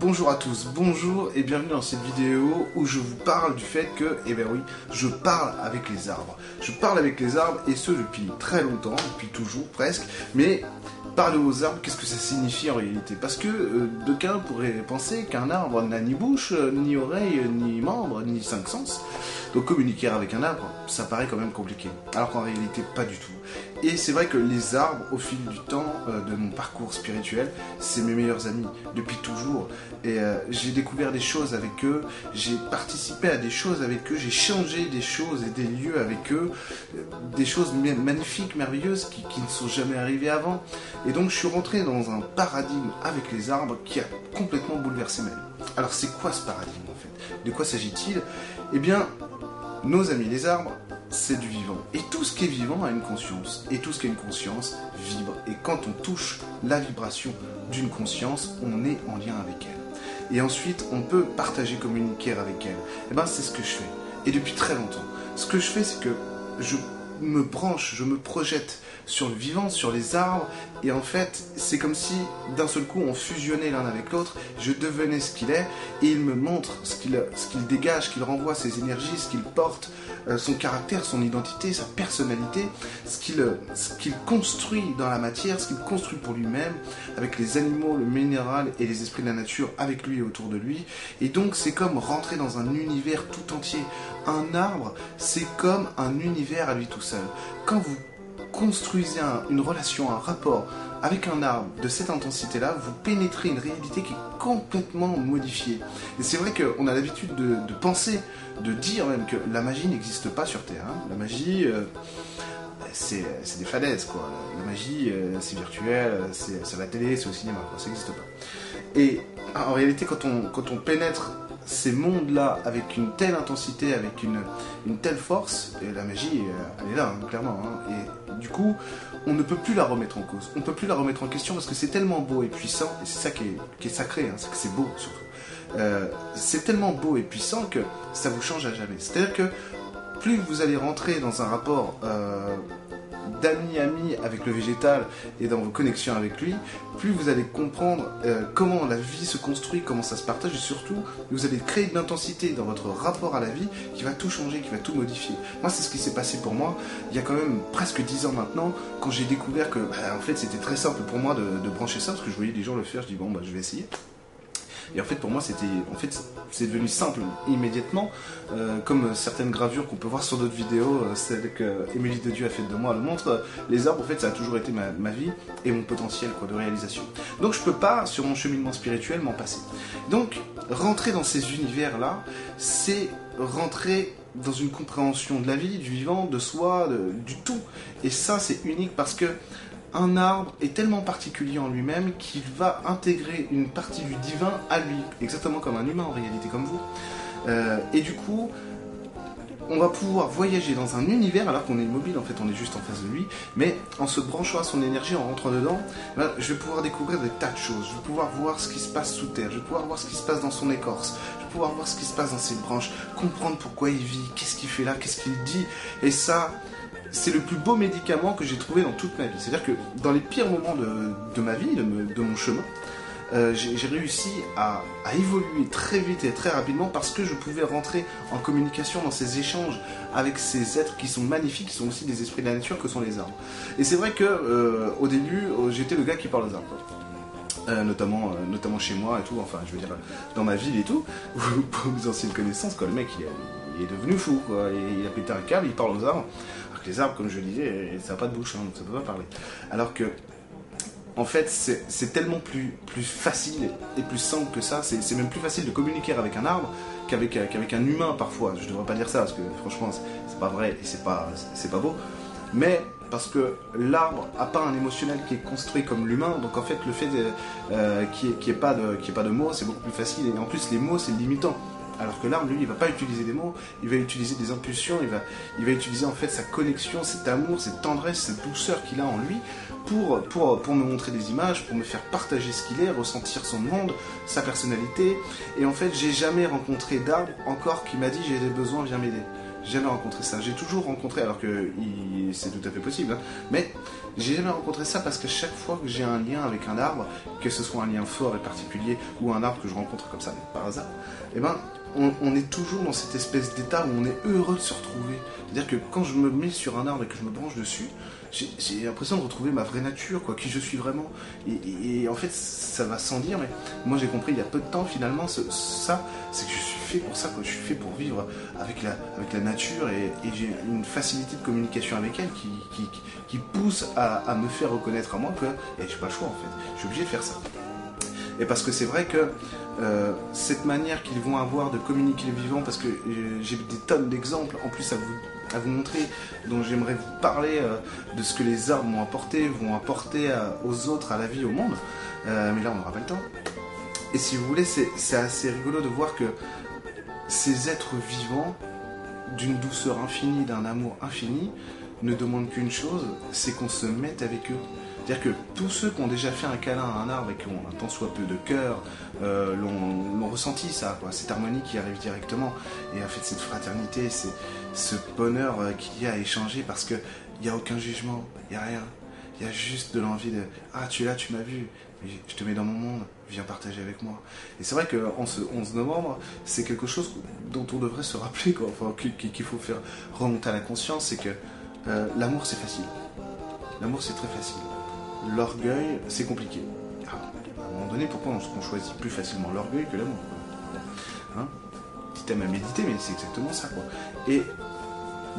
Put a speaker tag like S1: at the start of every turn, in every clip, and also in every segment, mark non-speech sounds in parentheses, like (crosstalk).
S1: Bonjour à tous, bonjour et bienvenue dans cette vidéo où je vous parle du fait que, eh ben oui, je parle avec les arbres. Je parle avec les arbres et ce depuis très longtemps, depuis toujours presque, mais parler aux arbres, qu'est-ce que ça signifie en réalité? Parce que euh, d'aucuns pourraient penser qu'un arbre n'a ni bouche, euh, ni oreille, ni membre, ni cinq sens. Donc communiquer avec un arbre, ça paraît quand même compliqué. Alors qu'en réalité, pas du tout. Et c'est vrai que les arbres, au fil du temps euh, de mon parcours spirituel, c'est mes meilleurs amis depuis toujours. Et euh, j'ai découvert des choses avec eux, j'ai participé à des choses avec eux, j'ai changé des choses et des lieux avec eux, euh, des choses magnifiques, merveilleuses qui, qui, ne sont jamais arrivées avant. Et donc je suis rentré dans un paradigme avec les arbres qui a complètement bouleversé ma vie. Alors c'est quoi ce paradigme en fait? De quoi s'agit-il? Eh bien, nos amis les arbres, c'est du vivant. Et tout ce qui est vivant a une conscience. Et tout ce qui a une conscience vibre. Et quand on touche la vibration d'une conscience, on est en lien avec elle. Et ensuite, on peut partager, communiquer avec elle. Et eh ben, c'est ce que je fais. Et depuis très longtemps. Ce que je fais, c'est que je me branche, je me projette sur le vivant, sur les arbres, et en fait, c'est comme si d'un seul coup on fusionnait l'un avec l'autre, je devenais ce qu'il est, et il me montre ce qu'il dégage, qu'il renvoie, ses énergies, ce qu'il porte, euh, son caractère, son identité, sa personnalité, ce qu'il qu'il construit dans la matière, ce qu'il construit pour lui-même, avec les animaux, le minéral et les esprits de la nature avec lui et autour de lui. Et donc c'est comme rentrer dans un univers tout entier. Un arbre, c'est comme un univers à lui tout seul. Quand vous construisez une relation, un rapport avec un arbre de cette intensité-là, vous pénétrez une réalité qui est complètement modifiée. Et c'est vrai qu'on a l'habitude de, penser, de dire même que la magie n'existe pas sur Terre. Hein. La magie, euh, c'est des falaises, quoi. La magie, euh, c'est virtuel, c'est à la télé, c'est au cinéma, Ça n'existe pas. Et en réalité, quand on, quand on pénètre ces mondes-là avec une telle intensité, avec une, une telle force, et la magie, euh, elle est là, hein, clairement. Hein. et du coup, on ne peut plus la remettre en cause. On ne peut plus la remettre en question parce que c'est tellement beau et puissant, et c'est ça qui est, qui est sacré, hein, c'est que c'est beau surtout. Euh, c'est tellement beau et puissant que ça vous change à jamais. C'est-à-dire que plus vous allez rentrer dans un rapport euh, d'ami-ami avec le végétal et dans vos connexions avec lui, plus vous allez comprendre euh, comment la vie se construit, comment ça se partage, et surtout, vous allez créer une intensité dans votre rapport à la vie qui va tout changer, qui va tout modifier. Moi, c'est ce qui s'est passé pour moi il y a quand même presque 10 ans maintenant, quand j'ai découvert que, bah, en fait, c'était très simple pour moi de, de, brancher ça, parce que je voyais des gens le faire, je dis, bon, bah, je vais essayer. Et en fait, pour moi, c'était, en fait, c'est devenu simple immédiatement, euh, comme certaines gravures qu'on peut voir sur d'autres vidéos, euh, celle que Émilie de Dieu a fait de moi le montre. Les arbres, en fait, ça a toujours été ma, vie et mon potentiel quoi, de réalisation. Donc, je peux pas, sur mon cheminement spirituel, m'en passer. Donc, rentrer dans ces univers-là, c'est rentrer dans une compréhension de la vie, du vivant, de soi, du tout. Et ça, c'est unique parce que un arbre est tellement particulier en lui-même qu'il va intégrer une partie du divin à lui, exactement comme un humain en réalité, comme vous. Euh, et du coup, on va pouvoir voyager dans un univers alors qu'on est immobile, en fait on est juste en face de lui, mais en se branchant à son énergie, en rentrant dedans, je vais pouvoir découvrir des tas de choses, je vais pouvoir voir ce qui se passe sous terre, je vais pouvoir voir ce qui se passe dans son écorce, je vais pouvoir voir ce qui se passe dans ses branches, comprendre pourquoi il vit, qu'est-ce qu'il fait là, qu'est-ce qu'il dit, et ça, c'est le plus beau médicament que j'ai trouvé dans toute ma vie. C'est-à-dire que dans les pires moments de, ma vie, de, mon chemin, euh, j'ai réussi à, évoluer très vite et très rapidement parce que je pouvais rentrer en communication dans ces échanges avec ces êtres qui sont magnifiques, qui sont aussi des esprits de la nature que sont les arbres. Et c'est vrai que euh, au début, euh, j'étais le gars qui parle aux arbres. notamment, notamment chez moi et tout, enfin je veux dire dans ma ville et tout, (laughs) pour mes anciennes connaissances, quoi, le mec il, est devenu fou, quoi, il a pété un câble, il parle aux arbres les arbres, comme je le disais, ça n'a pas de bouche, hein, donc ça peut pas parler. Alors que, en fait, c'est tellement plus, facile et plus simple que ça. C'est même plus facile de communiquer avec un arbre qu'avec un humain parfois. Je devrais pas dire ça parce que franchement, c'est pas vrai et c'est pas, beau. Mais parce que l'arbre a pas un émotionnel qui est construit comme l'humain, donc en fait le fait qu'il n'y ait, ait pas de mots, c'est beaucoup plus facile. Et en plus les mots c'est limitant. Alors que l'arbre, lui, il va pas utiliser des mots, il va utiliser des impulsions, il va, il va utiliser en fait sa connexion, cet amour, cette tendresse, cette douceur qu'il a en lui pour me montrer des images, pour me faire partager ce qu'il est, ressentir son monde, sa personnalité. Et en fait, j'ai jamais rencontré d'arbre encore qui m'a dit j'ai des besoins, viens m'aider. j'ai jamais rencontré ça. J'ai toujours rencontré, alors que c'est tout à fait possible, hein, mais j'ai jamais rencontré ça parce que chaque fois que j'ai un lien avec un arbre, que ce soit un lien fort et particulier ou un arbre que je rencontre comme ça par hasard, eh ben on, est toujours dans cette espèce d'état où on est heureux de se retrouver. C'est-à-dire que quand je me mets sur un arbre et que je me branche dessus, j'ai l'impression de retrouver ma vraie nature, quoi, qui je suis vraiment. Et, en fait, ça va sans dire, mais moi j'ai compris il y a peu de temps finalement, ça, c'est que je suis fait pour ça, quoi. Je suis fait pour vivre avec la, nature et, j'ai une facilité de communication avec elle qui, pousse à, me faire reconnaître à moi que et j'ai pas le choix en fait. Je suis obligé de faire ça. Et parce que c'est vrai que euh, cette manière qu'ils vont avoir de communiquer les vivants, parce que euh, j'ai des tonnes d'exemples en plus à vous, à vous montrer, dont j'aimerais vous parler euh, de ce que les arbres m'ont apporté, vont apporter aux autres, à la vie, au monde. mais là, on n'aura pas le temps. Et si vous voulez, c'est assez rigolo de voir que ces êtres vivants, d'une douceur infinie, d'un amour infini, ne demandent qu'une chose, c'est qu'on se mette avec eux. C'est-à-dire que tous ceux qui ont déjà fait un câlin à un arbre et qui ont un tant soit peu de cœur, euh, l'ont ressenti ça, cette harmonie qui arrive directement. Et en fait, cette fraternité, c'est ce bonheur euh, qu'il y a à échanger parce qu'il n'y a aucun jugement, il n'y a rien. Il y a juste de l'envie de Ah, tu es là, tu m'as vu, je te mets dans mon monde, viens partager avec moi. Et c'est vrai qu'en ce 11 novembre, c'est quelque chose dont on devrait se rappeler, qu'il faut faire remonter à la conscience c'est que euh, l'amour c'est facile. L'amour c'est très facile l'orgueil, c'est compliqué. Ah, à un moment donné, pourquoi on, choisit plus facilement l'orgueil que l'amour hein? Petit thème à méditer, mais c'est exactement ça. Quoi. Et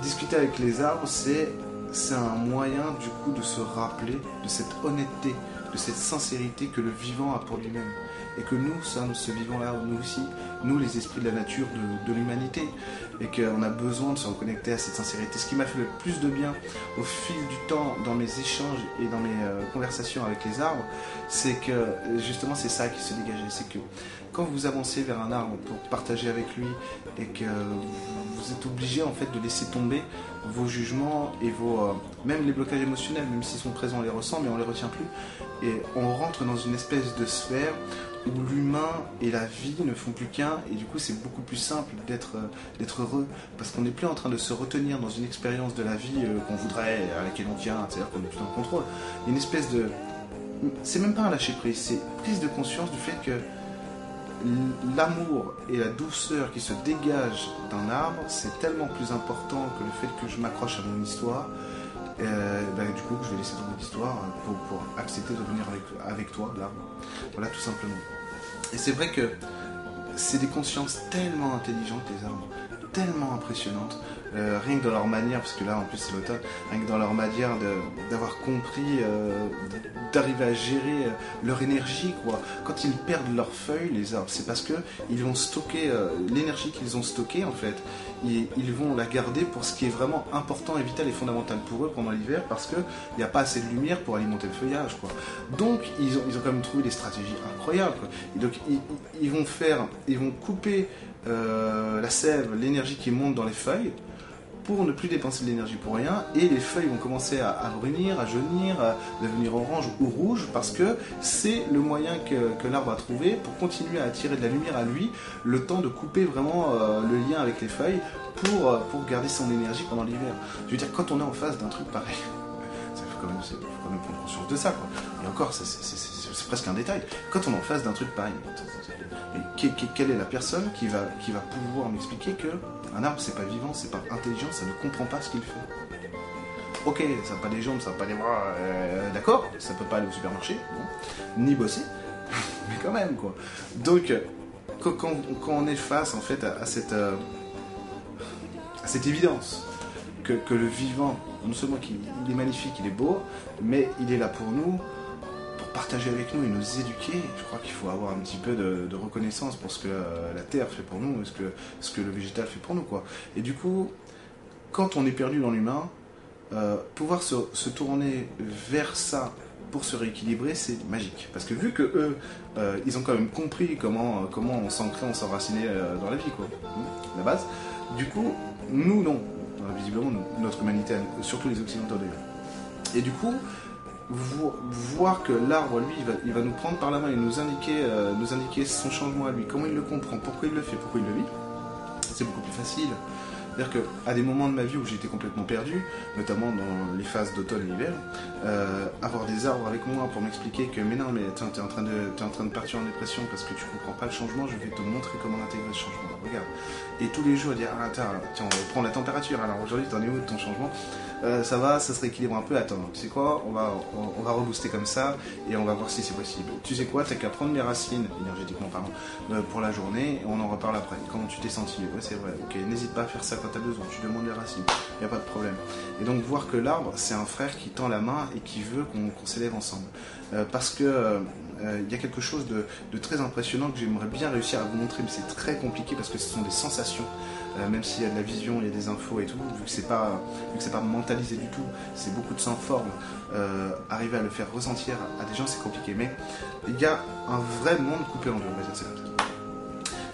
S1: discuter avec les arbres, c'est c'est un moyen du coup de se rappeler de cette honnêteté, de cette sincérité que le vivant a pour lui-même. Et que nous sommes ce vivant-là, nous aussi, nous les esprits de la nature, de, l'humanité. Et qu'on a besoin de se reconnecter à cette sincérité. Ce qui m'a fait le plus de bien au fil du temps dans mes échanges et dans mes euh, conversations avec les arbres, c'est que justement c'est ça qui se dégageait. C'est que quand vous avancez vers un arbre pour partager avec lui et que vous êtes obligé en fait de laisser tomber vos jugements et vos euh, même les blocages émotionnels, même s'ils sont présents, on les ressent, mais on les retient plus. Et on rentre dans une espèce de sphère où l'humain et la vie ne font plus qu'un, et du coup c'est beaucoup plus simple d'être euh, heureux, parce qu'on n'est plus en train de se retenir dans une expérience de la vie euh, qu'on voudrait, à laquelle on tient, c'est-à-dire qu'on est plus en contrôle. Une espèce de... C'est même pas un lâcher prise, c'est prise de conscience du fait que l'amour et la douceur qui se dégagent d'un arbre, c'est tellement plus important que le fait que je m'accroche à mon histoire. Euh, ben, du coup, je vais laisser tomber l'histoire pour, pour, accepter de venir avec, avec toi, l'arbre. Voilà, tout simplement. Et c'est vrai que c'est des consciences tellement intelligentes, les arbres, tellement impressionnantes. Euh, rien que dans leur manière, parce que là en plus c'est l'automne, rien que dans leur manière d'avoir compris, euh, d'arriver à gérer euh, leur énergie, quoi. Quand ils perdent leurs feuilles, les arbres, c'est parce que ils vont stocker l'énergie qu'ils ont stockée en fait. Et ils vont la garder pour ce qui est vraiment important et vital et fondamental pour eux pendant l'hiver, parce qu'il n'y a pas assez de lumière pour alimenter le feuillage, quoi. Donc ils ont, ils ont quand même trouvé des stratégies incroyables. donc ils, vont faire, ils vont couper la sève, l'énergie qui monte dans les feuilles pour ne plus dépenser de l'énergie pour rien et les feuilles vont commencer à, brunir, à jaunir, à devenir orange ou rouge parce que c'est le moyen que, l'arbre a trouvé pour continuer à attirer de la lumière à lui le temps de couper vraiment euh, le lien avec les feuilles pour, euh, pour garder son énergie pendant l'hiver. Je veux dire, quand on est en face d'un truc pareil, (laughs) il faut, quand même prendre conscience de ça. Quoi. Et encore, c'est presque un détail. Quand on est en face d'un truc pareil, quelle est la personne qui va, qui va pouvoir m'expliquer que un arbre, c'est pas vivant, c'est pas intelligent, ça ne comprend pas ce qu'il fait. Ok, ça n'a pas des jambes, ça n'a pas des bras, euh, d'accord, ça peut pas aller au supermarché, ni bosser, (laughs) mais quand même, quoi. Donc, quand, on est face, en fait, à, cette, euh, à cette évidence que, que, le vivant, non seulement qu'il est magnifique, il est beau, mais il est là pour nous, partager avec nous et nous éduquer, je crois qu'il faut avoir un petit peu de, reconnaissance pour ce que la, terre fait pour nous et ce que, ce que le végétal fait pour nous. Quoi. Et du coup, quand on est perdu dans l'humain, euh, pouvoir se, tourner vers ça pour se rééquilibrer, c'est magique. Parce que vu que eux, euh, ils ont quand même compris comment, comment on s'ancrait, on s'enracinait euh, dans la vie, quoi, hmm, la base. Du coup, nous, non. Visiblement, notre humanité, surtout les Occidentaux d'ailleurs. Et du coup, voir que l'arbre, lui, il va, nous prendre par la main et nous indiquer, euh, nous indiquer son changement à lui, comment il le comprend, pourquoi il le fait, pourquoi il le vit, c'est beaucoup plus facile. C'est-à-dire qu'à des moments de ma vie où j'étais complètement perdu, notamment dans les phases d'automne et hiver, euh, avoir des arbres avec moi pour m'expliquer que mais non mais tu es en train de en train de partir en dépression parce que tu comprends pas le changement, je vais te montrer comment intégrer ce changement. Regarde. Et tous les jours dire ah, tiens, on va prendre la température. Alors aujourd'hui t'en es où de ton changement? Euh, ça va, ça se rééquilibre un peu. Attends, tu sais quoi On va, on, va rebooster comme ça et on va voir si c'est possible. Tu sais quoi T'as qu'à prendre les racines, énergétiquement parlant, euh, pour la journée et on en reparle après. Comment tu t'es senti Ouais, c'est vrai. Ok, n'hésite pas à faire ça quand t'as besoin. Tu demandes les racines, y a pas de problème. Et donc voir que l'arbre, c'est un frère qui tend la main et qui veut qu'on s'élève ensemble. Euh, parce que il y a quelque chose de, très impressionnant que j'aimerais bien réussir à vous montrer, mais c'est très compliqué parce que ce sont des sensations. Euh, même s'il y a de la vision, il y a des infos et tout, vu que c'est pas, pas mentalisé du tout, c'est beaucoup de sans forme. Euh, arriver à le faire ressentir à des gens, c'est compliqué. Mais il y a un vrai monde coupé en deux,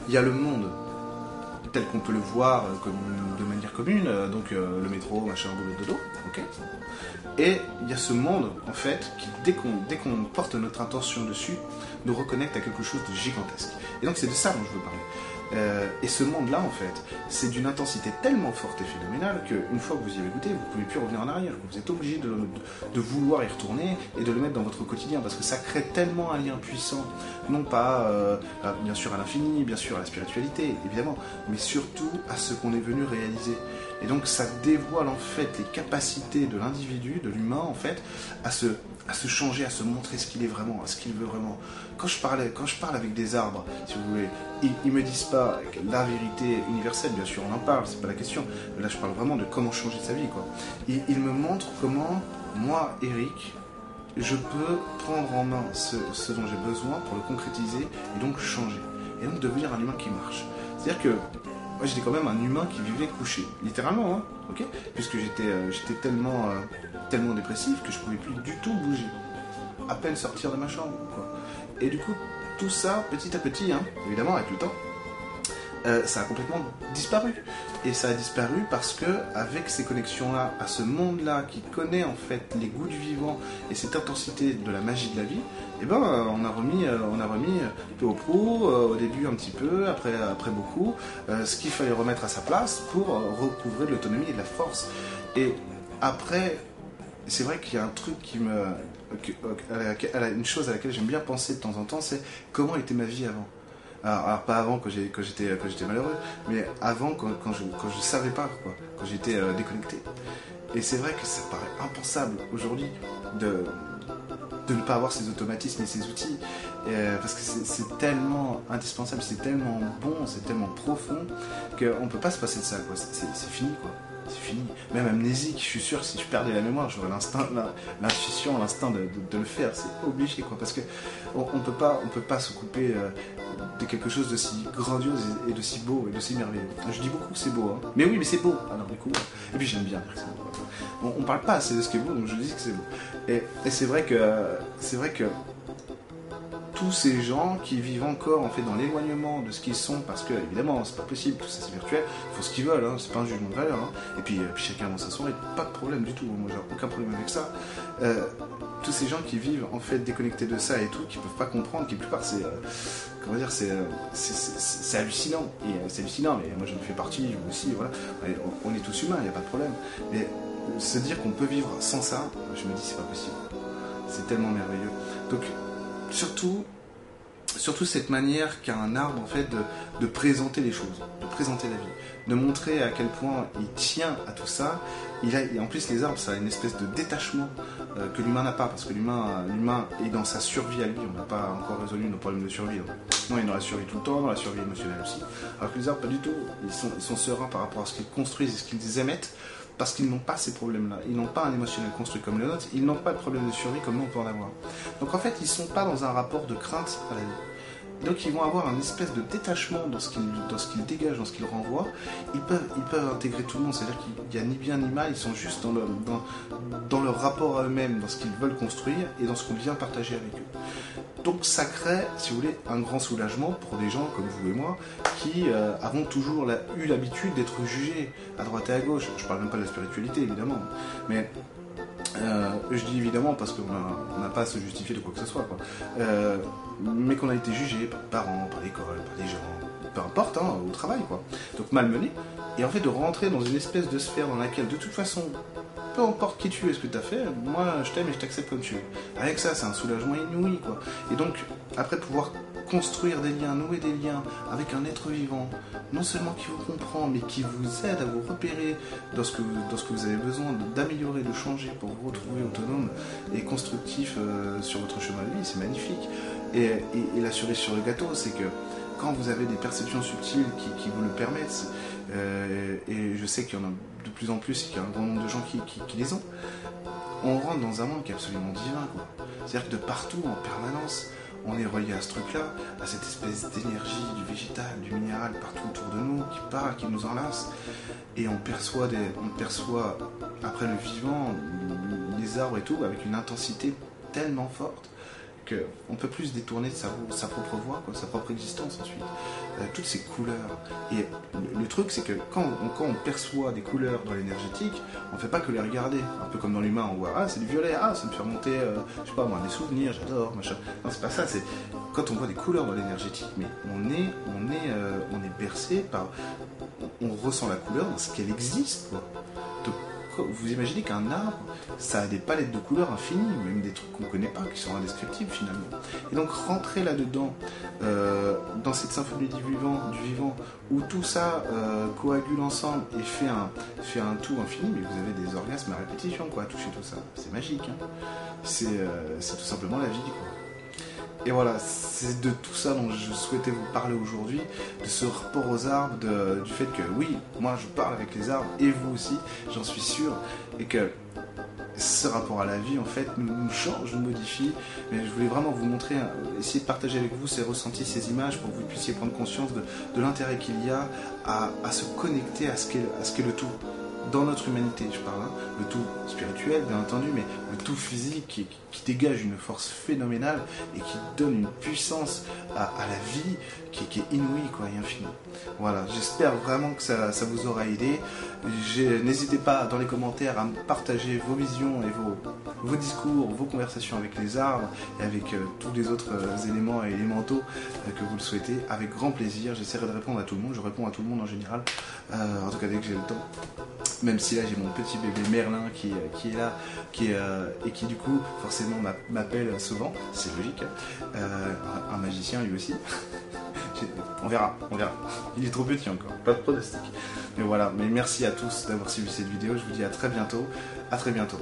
S1: Il y a le monde tel qu'on peut le voir euh, de manière commune, donc le métro, machin, boulot, dodo, ok Et il y a ce monde, en fait, qui dès qu'on dès qu'on porte notre intention dessus, nous reconnecte à quelque chose de gigantesque. Et donc c'est de ça dont je veux parler. Euh, et ce monde-là, en fait, c'est d'une intensité tellement forte et phénoménale qu'une fois que vous y avez goûté, vous ne pouvez plus revenir en arrière. Vous êtes obligé de, vouloir y retourner et de le mettre dans votre quotidien parce que ça crée tellement un lien puissant, non pas euh, bien sûr à l'infini, bien sûr à la spiritualité, évidemment, mais surtout à ce qu'on est venu réaliser. Et donc ça dévoile en fait les capacités de l'individu, de l'humain en fait, à se, à se changer, à se montrer ce qu'il est vraiment, à ce qu'il veut vraiment. Quand je, quand je parle avec des arbres, si vous voulez, ils, ne me disent pas la vérité universelle, bien sûr on en parle, c'est pas la question. Là je parle vraiment de comment changer sa vie. Quoi. Ils, ils me montrent comment moi, Eric, je peux prendre en main ce, ce dont j'ai besoin pour le concrétiser et donc changer. Et donc devenir un humain qui marche. C'est-à-dire que moi j'étais quand même un humain qui vivait couché, littéralement, hein, ok? Puisque j'étais euh, euh, tellement dépressif que je pouvais plus du tout bouger, à peine sortir de ma chambre. Et du coup, tout ça, petit à petit, hein, évidemment, avec le temps, euh, ça a complètement disparu. Et ça a disparu parce que avec ces connexions-là, à ce monde-là qui connaît en fait les goûts du vivant et cette intensité de la magie de la vie, eh ben on a remis, euh, on a remis peu au pro, euh, au début un petit peu, après, après beaucoup, ce qu'il fallait remettre à sa place pour recouvrir l'autonomie et la force. Et après, c'est vrai qu'il y a un truc qui me, une chose à laquelle j'aime bien penser de temps en temps, c'est comment était ma vie avant? Alors, pas avant quand j'étais malheureux, mais avant quand, quand, je, quand je savais pas quoi, quand j'étais euh, déconnecté. Et c'est vrai que ça paraît impensable aujourd'hui de, de ne pas avoir ces automatismes et ces outils, euh, parce que c'est tellement indispensable, c'est tellement bon, c'est tellement profond qu'on peut pas se passer de ça, quoi. C'est fini quoi c'est fini. Même amnésique, je suis sûr que si je perdais la mémoire, j'aurais l'instinct, l'intuition, l'instinct de, le faire. C'est obligé, quoi. Parce que on, peut pas, on peut pas se couper euh, de quelque chose de si grandiose et, de si beau et de si merveilleux. Je dis beaucoup que c'est beau, hein. Mais oui, mais c'est beau. Alors du coup, et puis j'aime bien dire que c'est beau. On, parle pas assez de ce qui est beau, donc je dis que c'est beau. Et, et c'est vrai que, c'est vrai que tous ces gens qui vivent encore en fait dans l'éloignement de ce qu'ils sont parce que évidemment c'est pas possible tout ça c'est virtuel il faut ce qu'ils veulent hein, c'est pas un jugement de valeur hein. et puis, euh, chacun dans sa soirée pas de problème du tout moi j'ai aucun problème avec ça. Euh, tous ces gens qui vivent en fait déconnectés de ça et tout qui peuvent pas comprendre qui plupart c'est euh, comment dire c'est hallucinant. Et c'est hallucinant mais moi j'en fais partie aussi voilà. On, est tous humains il n'y a pas de problème. Mais se dire qu'on peut vivre sans ça je me dis c'est pas possible. C'est tellement merveilleux. Donc surtout, surtout cette manière qu'a un arbre en fait de, présenter les choses, de présenter la vie, de montrer à quel point il tient à tout ça. Il a, et en plus, les arbres, ça a une espèce de détachement euh, que l'humain n'a pas, parce que l'humain, l'humain est dans sa survie à lui. On n'a pas encore résolu nos problèmes de survie. Hein. Non, il est dans la survie tout le temps, dans la survie émotionnelle aussi. Alors que les arbres, pas du tout. Ils sont, ils sont sereins par rapport à ce qu'ils construisent et ce qu'ils émettent parce qu'ils n'ont pas ces problèmes-là. Ils n'ont pas un émotionnel construit comme le nôtre, ils n'ont pas de problème de survie comme nous on peut en avoir. Donc en fait, ils ne sont pas dans un rapport de crainte à la vie. Donc ils vont avoir un espèce de détachement dans ce qu'ils dégagent, dans ce qu'ils renvoient. Ils peuvent, intégrer tout le monde, c'est-à-dire qu'il n'y a ni bien ni mal, ils sont juste dans leur rapport à eux-mêmes, dans ce qu'ils veulent construire et dans ce qu'on vient partager avec eux. Donc ça crée, si vous voulez, un grand soulagement pour des gens comme vous et moi qui euh, avons toujours eu l'habitude d'être jugés à droite et à gauche. Je parle même pas de la spiritualité évidemment, mais euh, je dis évidemment parce qu'on n'a pas à se justifier de quoi que ce soit, euh, mais qu'on a été jugé par les parents, par l'école, par les gens, peu importe, hein, au travail, quoi. Donc malmené, et en fait de rentrer dans une espèce de sphère dans laquelle, de toute façon, peu importe qui tu es, ce que tu as fait, moi je t'aime et je t'accepte comme tu es. Avec ça, c'est un soulagement inouï, quoi. Et donc, après pouvoir construire des liens, nouer des liens avec un être vivant, non seulement qui vous comprend, mais qui vous aide à vous repérer dans ce que, que vous avez besoin d'améliorer, de changer pour vous retrouver autonome et constructif euh, sur votre chemin de vie, c'est magnifique. Et, la cerise sur le gâteau, c'est que quand vous avez des perceptions subtiles qui, vous le permettent, euh, et je sais qu'il y en a de plus en plus qu'il y a un grand nombre de gens qui, les ont, on rentre dans un monde qui est absolument divin. C'est-à-dire que de partout, en permanence, on est relié à ce truc-là, à cette espèce d'énergie du végétal, du minéral partout autour de nous, qui parle, qui nous enlace. Et on perçoit après le vivant, les arbres et tout, avec une intensité tellement forte on peut plus détourner sa, propre voix, sa propre existence ensuite. Euh, toutes ces couleurs. Et le, truc, c'est que quand on, perçoit des couleurs dans l'énergétique, on ne fait pas que les regarder. Un peu comme dans l'humain, on voit Ah, c'est du violet, ah, ça me fait remonter, euh, je sais pas moi, des souvenirs, j'adore, machin. Non, c'est pas ça, c'est quand on voit des couleurs dans l'énergétique, mais on est, euh, bercé par. On, ressent la couleur dans ce qu'elle existe, vous imaginez qu'un arbre, ça a des palettes de couleurs infinies, même des trucs qu'on ne connaît pas, qui sont indescriptibles finalement. Et donc rentrer là-dedans, euh, dans cette symphonie du vivant, du où tout ça euh, coagule ensemble et fait un, fait un tout infini, mais vous avez des orgasmes à répétition, quoi, à toucher tout ça. C'est magique. Hein. Euh, c'est tout simplement la vie, quoi. Et voilà, c'est de tout ça dont je souhaitais vous parler aujourd'hui, de ce rapport aux arbres, du fait que oui, moi je parle avec les arbres, et vous aussi, j'en suis sûr, et que ce rapport à la vie en fait nous, change, nous modifie. Mais je voulais vraiment vous montrer, euh, essayer de partager avec vous ces ressentis, ces images pour que vous puissiez prendre conscience de, l'intérêt qu'il y a à, se connecter à ce qu'est le tout dans notre humanité, je parle, hein. le tout spirituel bien entendu, mais le tout physique qui, dégage une force phénoménale et qui donne une puissance à, la vie qui, est inouïe quoi, et. Voilà, j'espère vraiment que ça, vous aura aidé. N'hésitez pas dans les commentaires à partager vos visions et vos, discours, vos conversations avec les arbres et avec euh, tous les autres euh, éléments et élémentaux euh, que vous le souhaitez. Avec grand plaisir, j'essaierai de répondre à tout le monde. Je réponds à tout le monde en général, en tout cas dès que j'ai le temps. Même si là j'ai mon petit bébé Merlin qui, est là et qui du coup forcément m'appelle souvent, c'est logique. un magicien lui aussi. (laughs) on verra, on verra. Il est trop petit encore, pas de pronostic. Mais voilà, mais merci à tous d'avoir suivi cette vidéo. Je vous dis à très bientôt. À très bientôt.